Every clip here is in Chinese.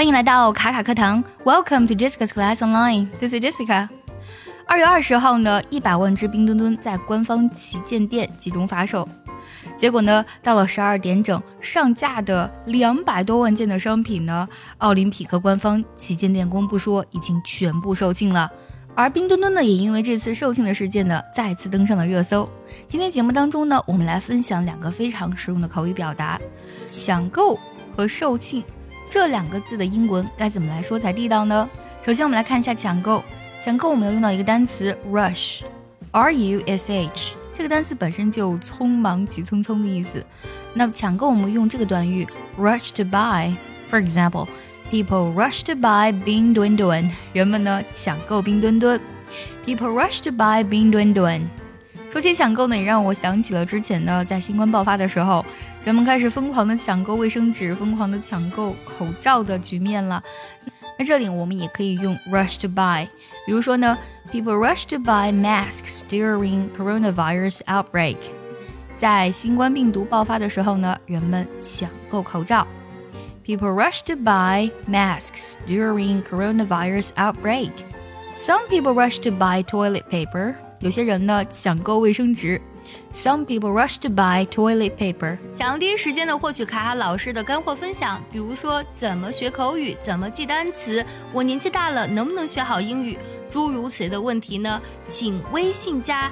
欢迎来到卡卡课堂，Welcome to Jessica's Class Online. This is Jessica. 二月二十号呢，一百万只冰墩墩在官方旗舰店集中发售。结果呢，到了十二点整，上架的两百多万件的商品呢，奥林匹克官方旗舰店公布说已经全部售罄了。而冰墩墩呢，也因为这次售罄的事件呢，再次登上了热搜。今天节目当中呢，我们来分享两个非常实用的口语表达：抢购和售罄。这两个字的英文该怎么来说才地道呢？首先，我们来看一下抢购。抢购我们要用到一个单词 rush，r u s h，这个单词本身就匆忙、急匆匆的意思。那抢购我们用这个短语 rush to buy。For example, people rush to buy Bing Dun Dun。人们呢抢购冰墩墩。People rush to buy Bing Dun Dun。说起抢购呢，也让我想起了之前呢，在新冠爆发的时候。人们开始疯狂的抢购卫生纸，疯狂的抢购口罩的局面了。那这里我们也可以用 rush to buy，比如说呢，people rush to buy masks during coronavirus outbreak。在新冠病毒爆发的时候呢，人们抢购口罩。People rush to buy masks during coronavirus outbreak. Some people rush to buy toilet paper. 有些人呢抢购卫生纸。Some people rush to buy toilet paper。想要第一时间的获取卡卡老师的干货分享，比如说怎么学口语，怎么记单词，我年纪大了能不能学好英语，诸如此类的问题呢？请微信加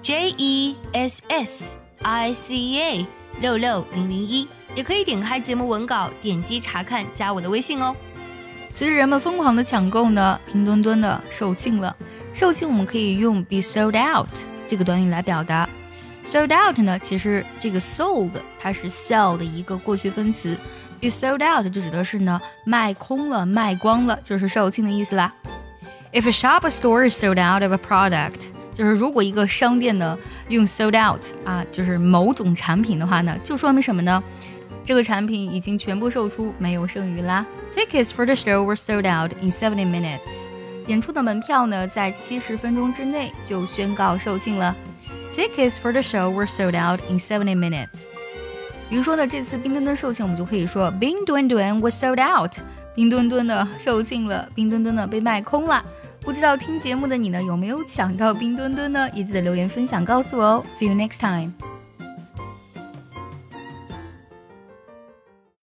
J E S S I C A 六六零零一，也可以点开节目文稿，点击查看，加我的微信哦。随着人们疯狂的抢购呢，拼多多的售罄了。售罄我们可以用 be sold out 这个短语来表达。Sold out 呢？其实这个 sold 它是 sell 的一个过去分词，be sold out 就指的是呢卖空了、卖光了，就是售罄的意思啦。If a shop or store is sold out of a product，就是如果一个商店呢用 sold out 啊，就是某种产品的话呢，就说明什么呢？这个产品已经全部售出，没有剩余啦。Tickets for the show were sold out in seventy minutes。 演出的门票呢，在七十分钟之内就宣告售罄了。Tickets for the show were sold out in seventy minutes。比如说呢，这次冰墩墩售罄，我们就可以说 Bing Dun Dun was sold out。冰墩墩的售罄了，冰墩墩呢被卖空了。不知道听节目的你呢，有没有抢到冰墩墩呢？也记得留言分享告诉我哦。See you next time。